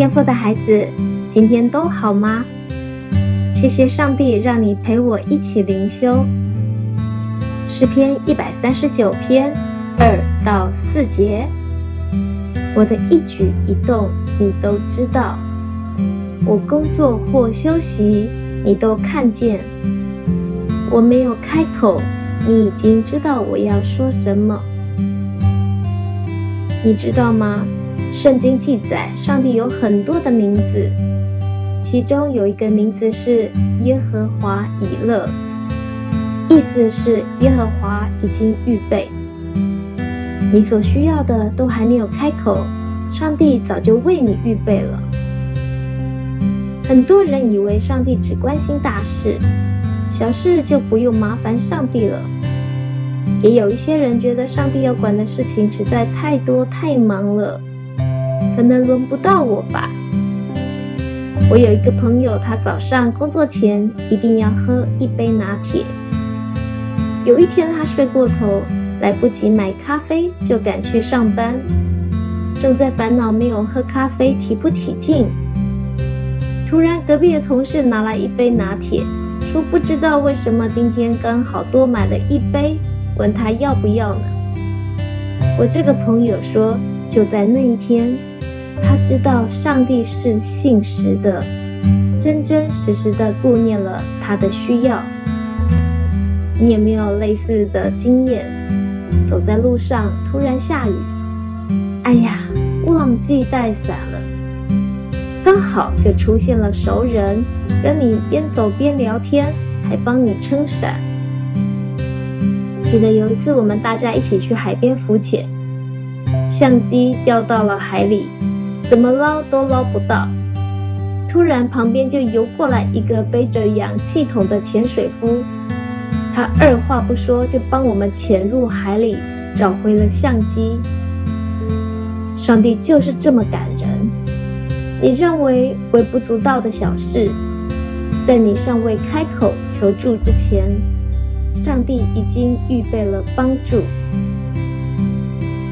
天父的孩子，今天都好吗？谢谢上帝让你陪我一起灵修。诗篇一百三十九篇二到四节，我的一举一动你都知道，我工作或休息你都看见。我没有开口，你已经知道我要说什么。你知道吗？圣经记载，上帝有很多的名字，其中有一个名字是耶和华以勒，意思是耶和华已经预备。你所需要的都还没有开口，上帝早就为你预备了。很多人以为上帝只关心大事，小事就不用麻烦上帝了。也有一些人觉得上帝要管的事情实在太多太忙了，可能轮不到我吧。我有一个朋友，他早上工作前一定要喝一杯拿铁。有一天他睡过头，来不及买咖啡就赶去上班，正在烦恼没有喝咖啡提不起劲，突然隔壁的同事拿来一杯拿铁，说不知道为什么今天刚好多买了一杯。问他要不要呢？我这个朋友说，就在那一天，他知道上帝是信实的，真真实实的顾念了他的需要。你有没有类似的经验？走在路上，突然下雨，哎呀，忘记带伞了，刚好就出现了熟人，跟你边走边聊天，还帮你撑伞。记得有一次，我们大家一起去海边浮潜，相机掉到了海里，怎么捞都捞不到。突然，旁边就游过来一个背着氧气筒的潜水夫，他二话不说就帮我们潜入海里，找回了相机。上帝就是这么感人。你认为微不足道的小事，在你尚未开口求助之前，上帝已经预备了帮助。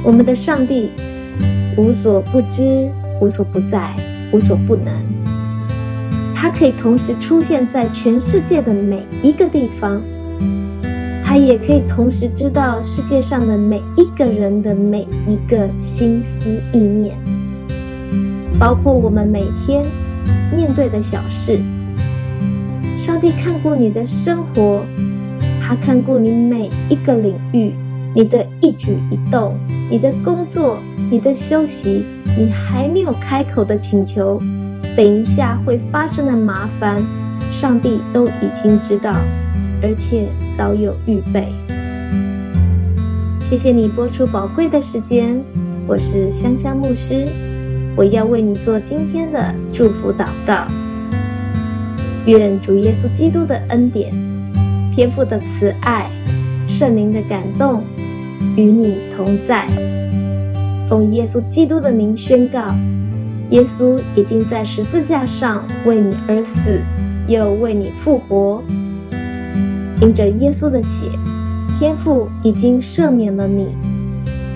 我们的上帝无所不知、无所不在、无所不能，他可以同时出现在全世界的每一个地方，他也可以同时知道世界上的每一个人的每一个心思意念，包括我们每天面对的小事。上帝看过你的生活。他看过你每一个领域，你的一举一动，你的工作，你的休息，你还没有开口的请求，等一下会发生的麻烦，上帝都已经知道，而且早有预备。谢谢你播出宝贵的时间，我是香香牧师，我要为你做今天的祝福祷告。愿主耶稣基督的恩典。天父的慈爱，圣灵的感动，与你同在。奉耶稣基督的名宣告：耶稣已经在十字架上为你而死，又为你复活。因着耶稣的血，天父已经赦免了你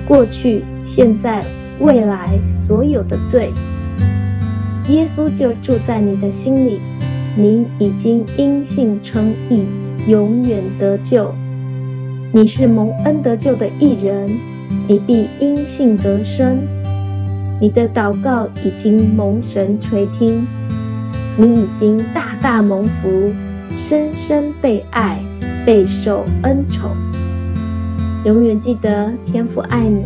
过去、现在、未来所有的罪。耶稣就住在你的心里，你已经因信称义。永远得救，你是蒙恩得救的义人，你必因信得生。你的祷告已经蒙神垂听，你已经大大蒙福，深深被爱，备受恩宠。永远记得天父爱你，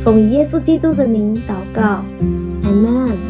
奉耶稣基督的名祷告，阿门。